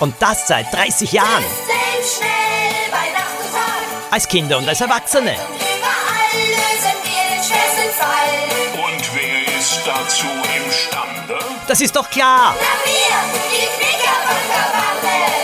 Und das seit 30 Jahren. schnell bei Nacht und Tag. Als Kinder und als Erwachsene. Überall lösen wir den schwersten Fall. Und wer ist dazu imstande? Das ist doch klar. Na wir, die Knickerbockerbande.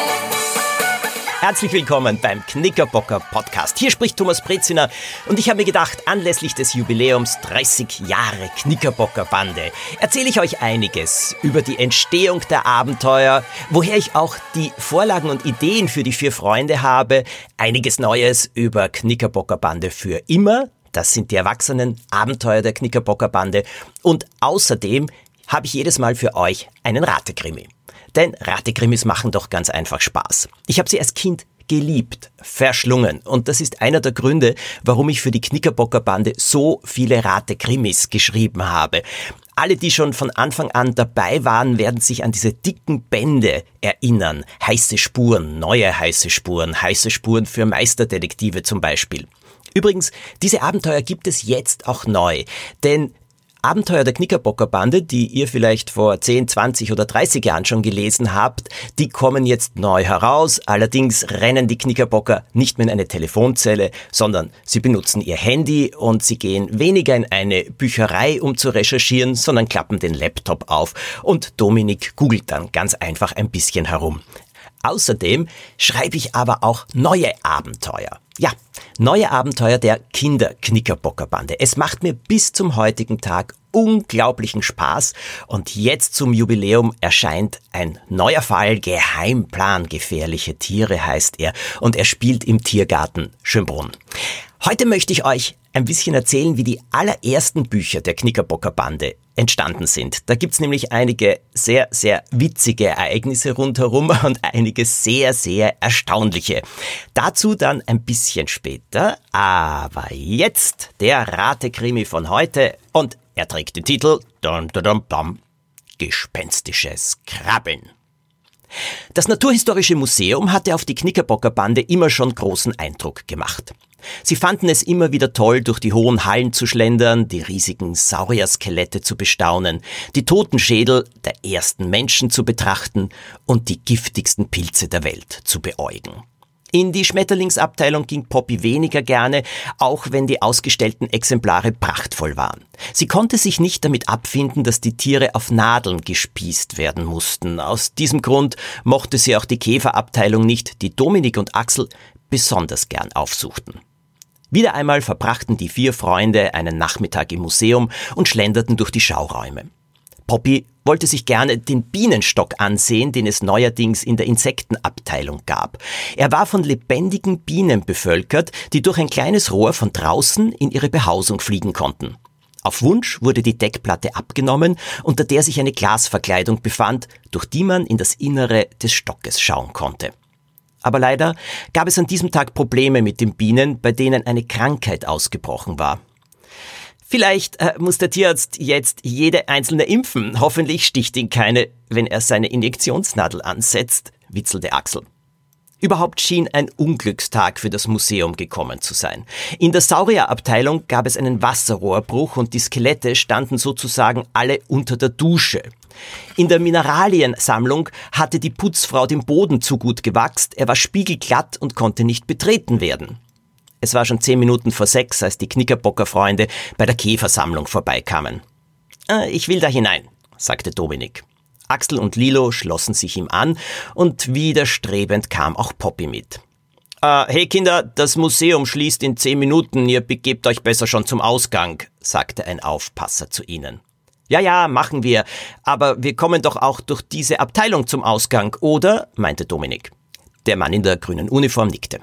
Herzlich willkommen beim Knickerbocker Podcast. Hier spricht Thomas Breziner und ich habe mir gedacht, anlässlich des Jubiläums 30 Jahre Knickerbocker Bande erzähle ich euch einiges über die Entstehung der Abenteuer, woher ich auch die Vorlagen und Ideen für die vier Freunde habe, einiges Neues über Knickerbocker Bande für immer, das sind die erwachsenen Abenteuer der Knickerbocker Bande und außerdem habe ich jedes Mal für euch einen Ratekrimi. Denn Ratekrimis machen doch ganz einfach Spaß. Ich habe sie als Kind geliebt, verschlungen. Und das ist einer der Gründe, warum ich für die Knickerbocker Bande so viele Ratekrimis geschrieben habe. Alle, die schon von Anfang an dabei waren, werden sich an diese dicken Bände erinnern. Heiße Spuren, neue heiße Spuren, heiße Spuren für Meisterdetektive zum Beispiel. Übrigens, diese Abenteuer gibt es jetzt auch neu, denn Abenteuer der Knickerbocker Bande, die ihr vielleicht vor 10, 20 oder 30 Jahren schon gelesen habt, die kommen jetzt neu heraus. Allerdings rennen die Knickerbocker nicht mehr in eine Telefonzelle, sondern sie benutzen ihr Handy und sie gehen weniger in eine Bücherei, um zu recherchieren, sondern klappen den Laptop auf und Dominik googelt dann ganz einfach ein bisschen herum. Außerdem schreibe ich aber auch neue Abenteuer. Ja, neue Abenteuer der Kinder-Knickerbockerbande. Es macht mir bis zum heutigen Tag unglaublichen Spaß und jetzt zum Jubiläum erscheint ein neuer Fall, Geheimplan gefährliche Tiere heißt er und er spielt im Tiergarten Schönbrunn. Heute möchte ich euch ein bisschen erzählen, wie die allerersten Bücher der Knickerbocker Bande entstanden sind. Da gibt's nämlich einige sehr, sehr witzige Ereignisse rundherum und einige sehr, sehr erstaunliche. Dazu dann ein bisschen später, aber jetzt der Ratekrimi von heute und er trägt den Titel dum, dum, dum, Gespenstisches Krabbeln. Das Naturhistorische Museum hatte auf die Knickerbocker Bande immer schon großen Eindruck gemacht. Sie fanden es immer wieder toll, durch die hohen Hallen zu schlendern, die riesigen Saurierskelette zu bestaunen, die Totenschädel der ersten Menschen zu betrachten und die giftigsten Pilze der Welt zu beäugen. In die Schmetterlingsabteilung ging Poppy weniger gerne, auch wenn die ausgestellten Exemplare prachtvoll waren. Sie konnte sich nicht damit abfinden, dass die Tiere auf Nadeln gespießt werden mussten. Aus diesem Grund mochte sie auch die Käferabteilung nicht, die Dominik und Axel besonders gern aufsuchten. Wieder einmal verbrachten die vier Freunde einen Nachmittag im Museum und schlenderten durch die Schauräume. Poppy wollte sich gerne den Bienenstock ansehen, den es neuerdings in der Insektenabteilung gab. Er war von lebendigen Bienen bevölkert, die durch ein kleines Rohr von draußen in ihre Behausung fliegen konnten. Auf Wunsch wurde die Deckplatte abgenommen, unter der sich eine Glasverkleidung befand, durch die man in das Innere des Stockes schauen konnte. Aber leider gab es an diesem Tag Probleme mit den Bienen, bei denen eine Krankheit ausgebrochen war. Vielleicht äh, muss der Tierarzt jetzt jede einzelne impfen. Hoffentlich sticht ihn keine, wenn er seine Injektionsnadel ansetzt, witzelte Axel. Überhaupt schien ein Unglückstag für das Museum gekommen zu sein. In der Saurierabteilung gab es einen Wasserrohrbruch und die Skelette standen sozusagen alle unter der Dusche. In der Mineraliensammlung hatte die Putzfrau den Boden zu gut gewachst, er war spiegelglatt und konnte nicht betreten werden. Es war schon zehn Minuten vor sechs, als die Knickerbocker-Freunde bei der Käfersammlung vorbeikamen. Äh, ich will da hinein, sagte Dominik. Axel und Lilo schlossen sich ihm an und widerstrebend kam auch Poppy mit. Äh, hey Kinder, das Museum schließt in zehn Minuten, ihr begebt euch besser schon zum Ausgang, sagte ein Aufpasser zu ihnen. Ja, ja, machen wir, aber wir kommen doch auch durch diese Abteilung zum Ausgang, oder? meinte Dominik. Der Mann in der grünen Uniform nickte.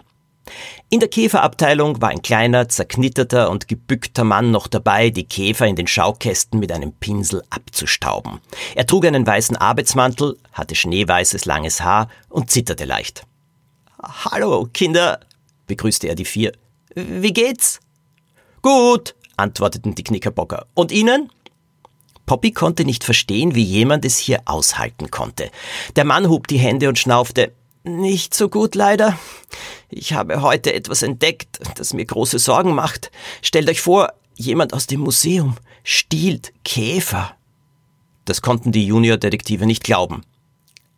In der Käferabteilung war ein kleiner, zerknitterter und gebückter Mann noch dabei, die Käfer in den Schaukästen mit einem Pinsel abzustauben. Er trug einen weißen Arbeitsmantel, hatte schneeweißes langes Haar und zitterte leicht. Hallo, Kinder, begrüßte er die vier. Wie geht's? Gut, antworteten die Knickerbocker. Und Ihnen? Poppy konnte nicht verstehen, wie jemand es hier aushalten konnte. Der Mann hob die Hände und schnaufte. Nicht so gut leider. Ich habe heute etwas entdeckt, das mir große Sorgen macht. Stellt euch vor, jemand aus dem Museum stiehlt Käfer. Das konnten die Juniordetektive nicht glauben.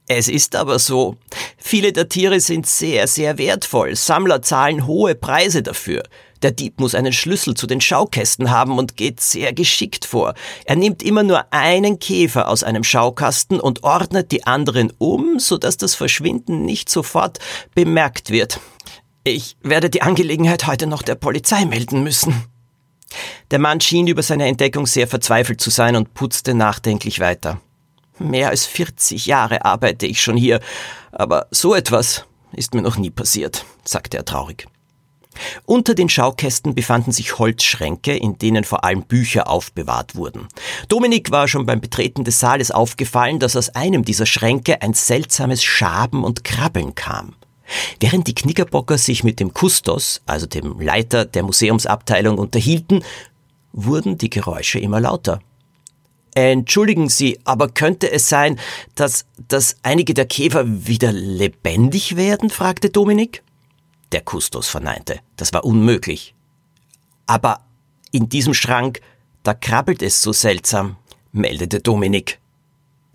Es ist aber so. Viele der Tiere sind sehr, sehr wertvoll. Sammler zahlen hohe Preise dafür. Der Dieb muss einen Schlüssel zu den Schaukästen haben und geht sehr geschickt vor. Er nimmt immer nur einen Käfer aus einem Schaukasten und ordnet die anderen um, sodass das Verschwinden nicht sofort bemerkt wird. Ich werde die Angelegenheit heute noch der Polizei melden müssen. Der Mann schien über seine Entdeckung sehr verzweifelt zu sein und putzte nachdenklich weiter. Mehr als 40 Jahre arbeite ich schon hier, aber so etwas ist mir noch nie passiert, sagte er traurig. Unter den Schaukästen befanden sich Holzschränke, in denen vor allem Bücher aufbewahrt wurden. Dominik war schon beim Betreten des Saales aufgefallen, dass aus einem dieser Schränke ein seltsames Schaben und Krabbeln kam. Während die Knickerbocker sich mit dem Kustos, also dem Leiter der Museumsabteilung, unterhielten, wurden die Geräusche immer lauter. Entschuldigen Sie, aber könnte es sein, dass, dass einige der Käfer wieder lebendig werden? fragte Dominik. Der Kustos verneinte. Das war unmöglich. Aber in diesem Schrank, da krabbelt es so seltsam, meldete Dominik.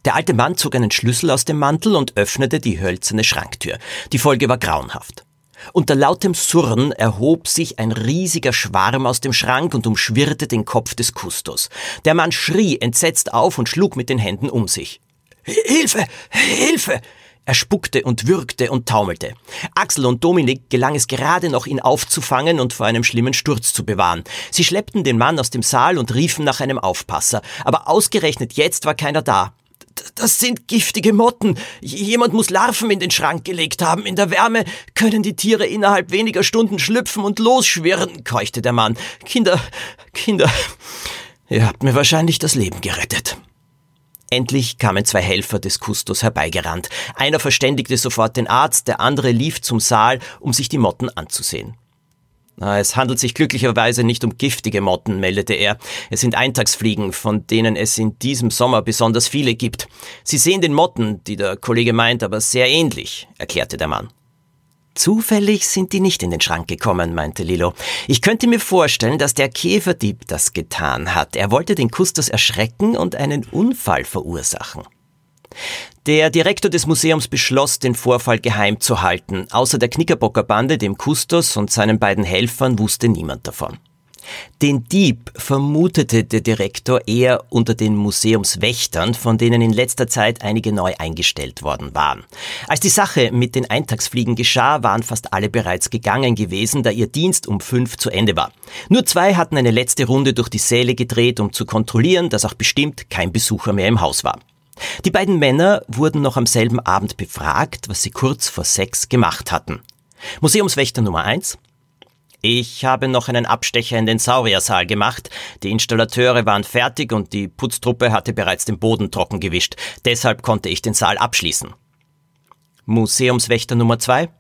Der alte Mann zog einen Schlüssel aus dem Mantel und öffnete die hölzerne Schranktür. Die Folge war grauenhaft. Unter lautem Surren erhob sich ein riesiger Schwarm aus dem Schrank und umschwirrte den Kopf des Kustos. Der Mann schrie entsetzt auf und schlug mit den Händen um sich. Hilfe! Hilfe! Er spuckte und würgte und taumelte. Axel und Dominik gelang es gerade noch, ihn aufzufangen und vor einem schlimmen Sturz zu bewahren. Sie schleppten den Mann aus dem Saal und riefen nach einem Aufpasser. Aber ausgerechnet jetzt war keiner da. Das sind giftige Motten. Jemand muss Larven in den Schrank gelegt haben. In der Wärme können die Tiere innerhalb weniger Stunden schlüpfen und losschwirren, keuchte der Mann. Kinder, Kinder, ihr habt mir wahrscheinlich das Leben gerettet. Endlich kamen zwei Helfer des Kustos herbeigerannt. Einer verständigte sofort den Arzt, der andere lief zum Saal, um sich die Motten anzusehen. Es handelt sich glücklicherweise nicht um giftige Motten, meldete er. Es sind Eintagsfliegen, von denen es in diesem Sommer besonders viele gibt. Sie sehen den Motten, die der Kollege meint, aber sehr ähnlich, erklärte der Mann. Zufällig sind die nicht in den Schrank gekommen, meinte Lilo. Ich könnte mir vorstellen, dass der Käferdieb das getan hat. Er wollte den Kustos erschrecken und einen Unfall verursachen. Der Direktor des Museums beschloss, den Vorfall geheim zu halten. Außer der Knickerbocker Bande, dem Kustos und seinen beiden Helfern wusste niemand davon. Den Dieb vermutete der Direktor eher unter den Museumswächtern, von denen in letzter Zeit einige neu eingestellt worden waren. Als die Sache mit den Eintagsfliegen geschah, waren fast alle bereits gegangen gewesen, da ihr Dienst um fünf zu Ende war. Nur zwei hatten eine letzte Runde durch die Säle gedreht, um zu kontrollieren, dass auch bestimmt kein Besucher mehr im Haus war. Die beiden Männer wurden noch am selben Abend befragt, was sie kurz vor sechs gemacht hatten. Museumswächter Nummer eins. Ich habe noch einen Abstecher in den Sauriersaal gemacht. Die Installateure waren fertig und die Putztruppe hatte bereits den Boden trocken gewischt. Deshalb konnte ich den Saal abschließen. Museumswächter Nummer zwei.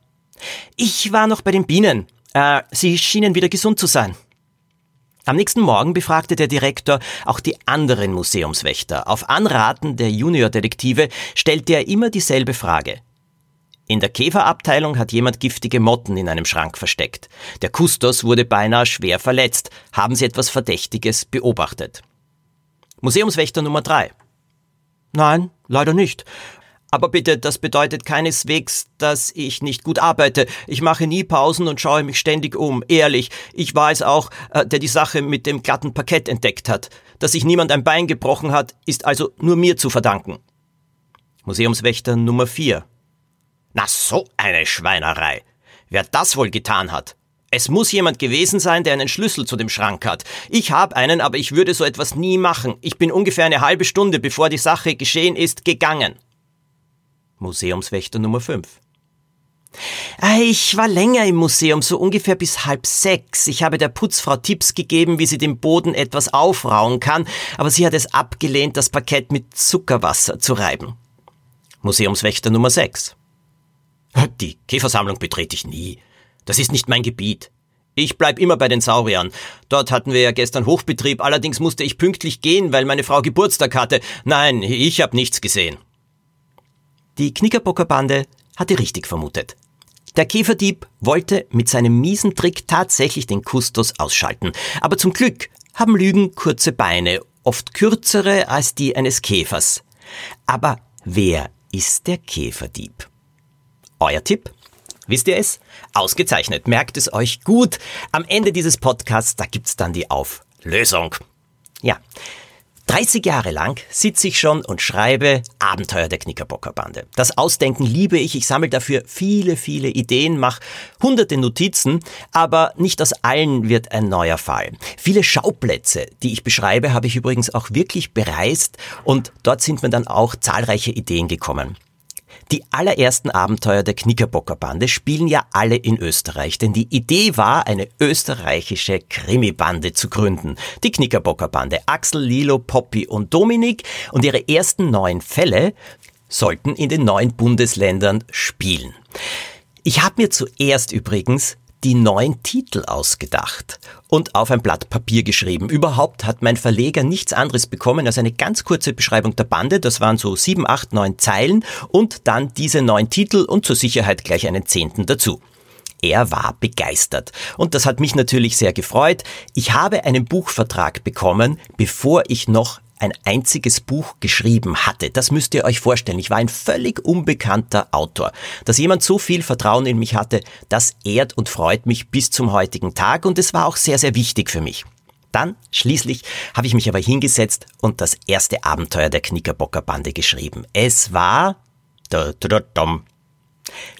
Ich war noch bei den Bienen. Äh, sie schienen wieder gesund zu sein. Am nächsten Morgen befragte der Direktor auch die anderen Museumswächter. Auf Anraten der Juniordetektive stellte er immer dieselbe Frage. In der Käferabteilung hat jemand giftige Motten in einem Schrank versteckt. Der Kustos wurde beinahe schwer verletzt. Haben Sie etwas Verdächtiges beobachtet? Museumswächter Nummer drei. Nein, leider nicht. Aber bitte, das bedeutet keineswegs, dass ich nicht gut arbeite. Ich mache nie Pausen und schaue mich ständig um. Ehrlich, ich war es auch, äh, der die Sache mit dem glatten Parkett entdeckt hat. Dass sich niemand ein Bein gebrochen hat, ist also nur mir zu verdanken. Museumswächter Nummer 4. Na so eine Schweinerei. Wer das wohl getan hat? Es muss jemand gewesen sein, der einen Schlüssel zu dem Schrank hat. Ich habe einen, aber ich würde so etwas nie machen. Ich bin ungefähr eine halbe Stunde, bevor die Sache geschehen ist, gegangen. Museumswächter Nummer 5. Ah, ich war länger im Museum, so ungefähr bis halb sechs. Ich habe der Putzfrau Tipps gegeben, wie sie den Boden etwas aufrauen kann, aber sie hat es abgelehnt, das Parkett mit Zuckerwasser zu reiben. Museumswächter Nummer 6. Die Käfersammlung betrete ich nie. Das ist nicht mein Gebiet. Ich bleib immer bei den Sauriern. Dort hatten wir ja gestern Hochbetrieb, allerdings musste ich pünktlich gehen, weil meine Frau Geburtstag hatte. Nein, ich habe nichts gesehen. Die Knickerbocker Bande hatte richtig vermutet. Der Käferdieb wollte mit seinem miesen Trick tatsächlich den Kustos ausschalten. Aber zum Glück haben Lügen kurze Beine, oft kürzere als die eines Käfers. Aber wer ist der Käferdieb? Euer Tipp? Wisst ihr es? Ausgezeichnet. Merkt es euch gut. Am Ende dieses Podcasts, da gibt's dann die Auflösung. Ja. 30 Jahre lang sitze ich schon und schreibe Abenteuer der Knickerbockerbande. Das Ausdenken liebe ich. Ich sammle dafür viele, viele Ideen, mache hunderte Notizen, aber nicht aus allen wird ein neuer Fall. Viele Schauplätze, die ich beschreibe, habe ich übrigens auch wirklich bereist und dort sind mir dann auch zahlreiche Ideen gekommen. Die allerersten Abenteuer der Knickerbockerbande spielen ja alle in Österreich, denn die Idee war, eine österreichische Krimibande zu gründen. Die Knickerbockerbande Axel, Lilo, Poppy und Dominik und ihre ersten neun Fälle sollten in den neuen Bundesländern spielen. Ich habe mir zuerst übrigens die neuen Titel ausgedacht und auf ein Blatt Papier geschrieben. Überhaupt hat mein Verleger nichts anderes bekommen als eine ganz kurze Beschreibung der Bande. Das waren so sieben, acht, neun Zeilen und dann diese neun Titel und zur Sicherheit gleich einen Zehnten dazu. Er war begeistert. Und das hat mich natürlich sehr gefreut. Ich habe einen Buchvertrag bekommen, bevor ich noch ein einziges Buch geschrieben hatte. Das müsst ihr euch vorstellen. Ich war ein völlig unbekannter Autor. Dass jemand so viel Vertrauen in mich hatte, das ehrt und freut mich bis zum heutigen Tag und es war auch sehr, sehr wichtig für mich. Dann, schließlich, habe ich mich aber hingesetzt und das erste Abenteuer der Knickerbockerbande geschrieben. Es war da, da, da, dum,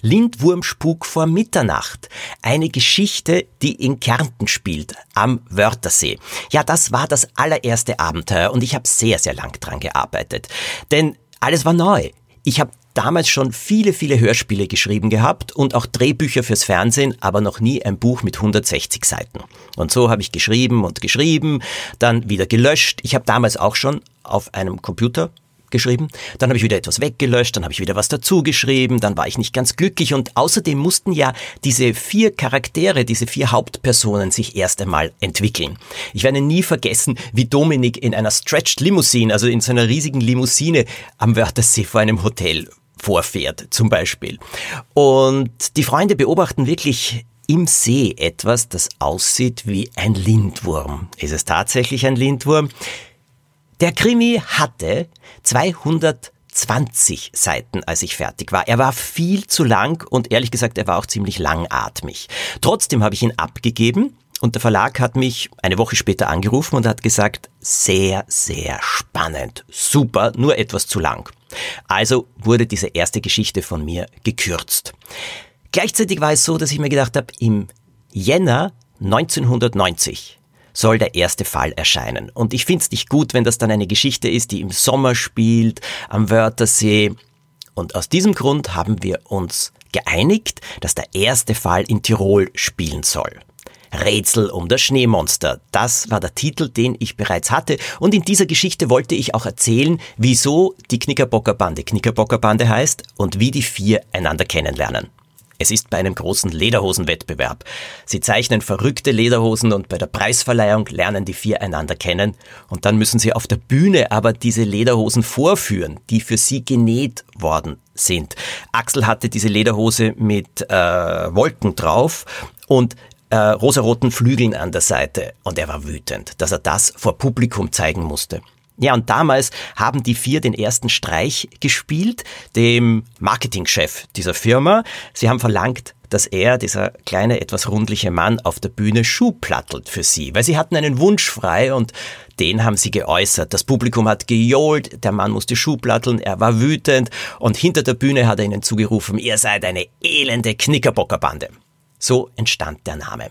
Lindwurmspuk vor Mitternacht. Eine Geschichte, die in Kärnten spielt, am Wörthersee. Ja, das war das allererste Abenteuer und ich habe sehr, sehr lang dran gearbeitet. Denn alles war neu. Ich habe damals schon viele, viele Hörspiele geschrieben gehabt und auch Drehbücher fürs Fernsehen, aber noch nie ein Buch mit 160 Seiten. Und so habe ich geschrieben und geschrieben, dann wieder gelöscht. Ich habe damals auch schon auf einem Computer geschrieben, dann habe ich wieder etwas weggelöscht, dann habe ich wieder was dazu geschrieben, dann war ich nicht ganz glücklich und außerdem mussten ja diese vier Charaktere, diese vier Hauptpersonen sich erst einmal entwickeln. Ich werde nie vergessen, wie Dominik in einer Stretched Limousine, also in so einer riesigen Limousine am Wörthersee vor einem Hotel vorfährt, zum Beispiel. Und die Freunde beobachten wirklich im See etwas, das aussieht wie ein Lindwurm. Ist es tatsächlich ein Lindwurm? Der Krimi hatte 220 Seiten, als ich fertig war. Er war viel zu lang und ehrlich gesagt, er war auch ziemlich langatmig. Trotzdem habe ich ihn abgegeben und der Verlag hat mich eine Woche später angerufen und hat gesagt, sehr, sehr spannend, super, nur etwas zu lang. Also wurde diese erste Geschichte von mir gekürzt. Gleichzeitig war es so, dass ich mir gedacht habe, im Jänner 1990 soll der erste Fall erscheinen. Und ich finde es nicht gut, wenn das dann eine Geschichte ist, die im Sommer spielt, am Wörthersee. Und aus diesem Grund haben wir uns geeinigt, dass der erste Fall in Tirol spielen soll. Rätsel um das Schneemonster. Das war der Titel, den ich bereits hatte. Und in dieser Geschichte wollte ich auch erzählen, wieso die Knickerbockerbande Knickerbockerbande heißt und wie die vier einander kennenlernen. Es ist bei einem großen Lederhosenwettbewerb. Sie zeichnen verrückte Lederhosen und bei der Preisverleihung lernen die vier einander kennen und dann müssen sie auf der Bühne aber diese Lederhosen vorführen, die für sie genäht worden sind. Axel hatte diese Lederhose mit äh, Wolken drauf und äh, rosaroten Flügeln an der Seite und er war wütend, dass er das vor Publikum zeigen musste. Ja, und damals haben die vier den ersten Streich gespielt, dem Marketingchef dieser Firma. Sie haben verlangt, dass er, dieser kleine, etwas rundliche Mann, auf der Bühne Schuh plattelt für sie, weil sie hatten einen Wunsch frei und den haben sie geäußert. Das Publikum hat gejohlt, der Mann musste Schuh platteln, er war wütend und hinter der Bühne hat er ihnen zugerufen, ihr seid eine elende Knickerbockerbande. So entstand der Name.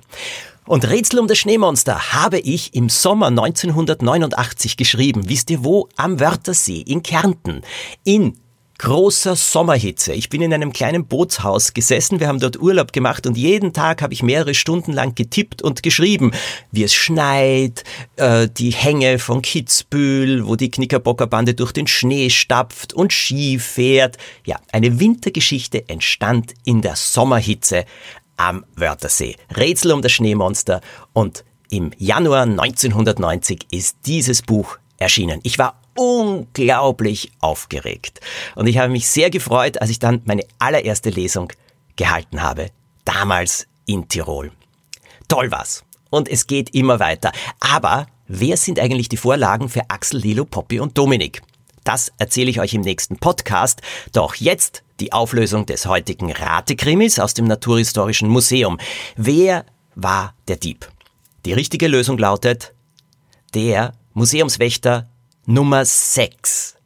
Und Rätsel um das Schneemonster habe ich im Sommer 1989 geschrieben. Wisst ihr wo? Am Wörthersee in Kärnten. In großer Sommerhitze. Ich bin in einem kleinen Bootshaus gesessen, wir haben dort Urlaub gemacht und jeden Tag habe ich mehrere Stunden lang getippt und geschrieben, wie es schneit, äh, die Hänge von Kitzbühel, wo die Knickerbockerbande durch den Schnee stapft und Ski fährt. Ja, eine Wintergeschichte entstand in der Sommerhitze am Wörthersee. Rätsel um das Schneemonster und im Januar 1990 ist dieses Buch erschienen. Ich war unglaublich aufgeregt und ich habe mich sehr gefreut, als ich dann meine allererste Lesung gehalten habe. Damals in Tirol. Toll was. Und es geht immer weiter. Aber wer sind eigentlich die Vorlagen für Axel, Lilo, Poppy und Dominik? Das erzähle ich euch im nächsten Podcast. Doch jetzt die Auflösung des heutigen Ratekrimis aus dem Naturhistorischen Museum. Wer war der Dieb? Die richtige Lösung lautet der Museumswächter Nummer 6.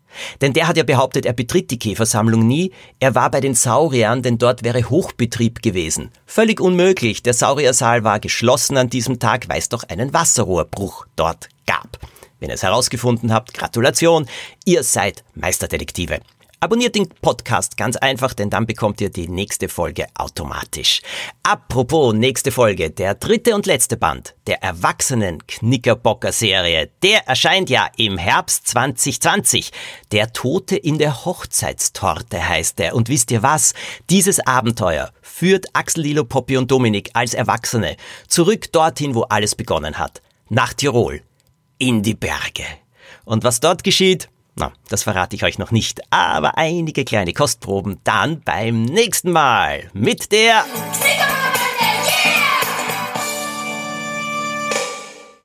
Denn der hat ja behauptet, er betritt die Käfersammlung nie. Er war bei den Sauriern, denn dort wäre Hochbetrieb gewesen. Völlig unmöglich. Der Sauriersaal war geschlossen an diesem Tag, weil es doch einen Wasserrohrbruch dort gab. Wenn ihr es herausgefunden habt, Gratulation. Ihr seid Meisterdetektive. Abonniert den Podcast ganz einfach, denn dann bekommt ihr die nächste Folge automatisch. Apropos nächste Folge, der dritte und letzte Band der Erwachsenen Knickerbocker Serie, der erscheint ja im Herbst 2020. Der Tote in der Hochzeitstorte heißt er. Und wisst ihr was? Dieses Abenteuer führt Axel Lilo, Poppy und Dominik als Erwachsene zurück dorthin, wo alles begonnen hat. Nach Tirol. In die Berge. Und was dort geschieht, na, das verrate ich euch noch nicht, aber einige kleine Kostproben dann beim nächsten Mal mit der